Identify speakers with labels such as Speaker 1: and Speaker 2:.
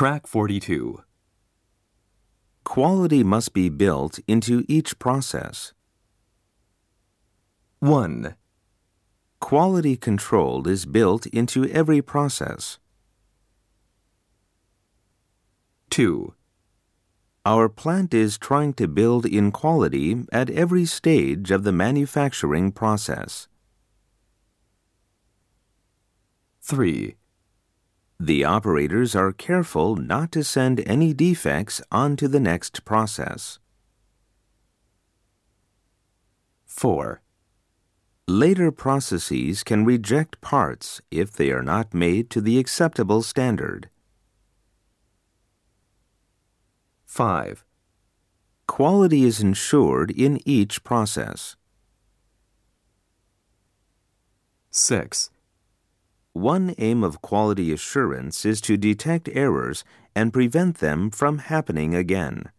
Speaker 1: Track 42.
Speaker 2: Quality must be built into each process.
Speaker 1: 1.
Speaker 2: Quality control is built into every process.
Speaker 1: 2.
Speaker 2: Our plant is trying to build in quality at every stage of the manufacturing process.
Speaker 1: 3.
Speaker 2: The operators are careful not to send any defects on to the next process.
Speaker 1: 4.
Speaker 2: Later processes can reject parts if they are not made to the acceptable standard.
Speaker 1: 5.
Speaker 2: Quality is ensured in each process.
Speaker 1: 6.
Speaker 2: One aim of quality assurance is to detect errors and prevent them from happening again.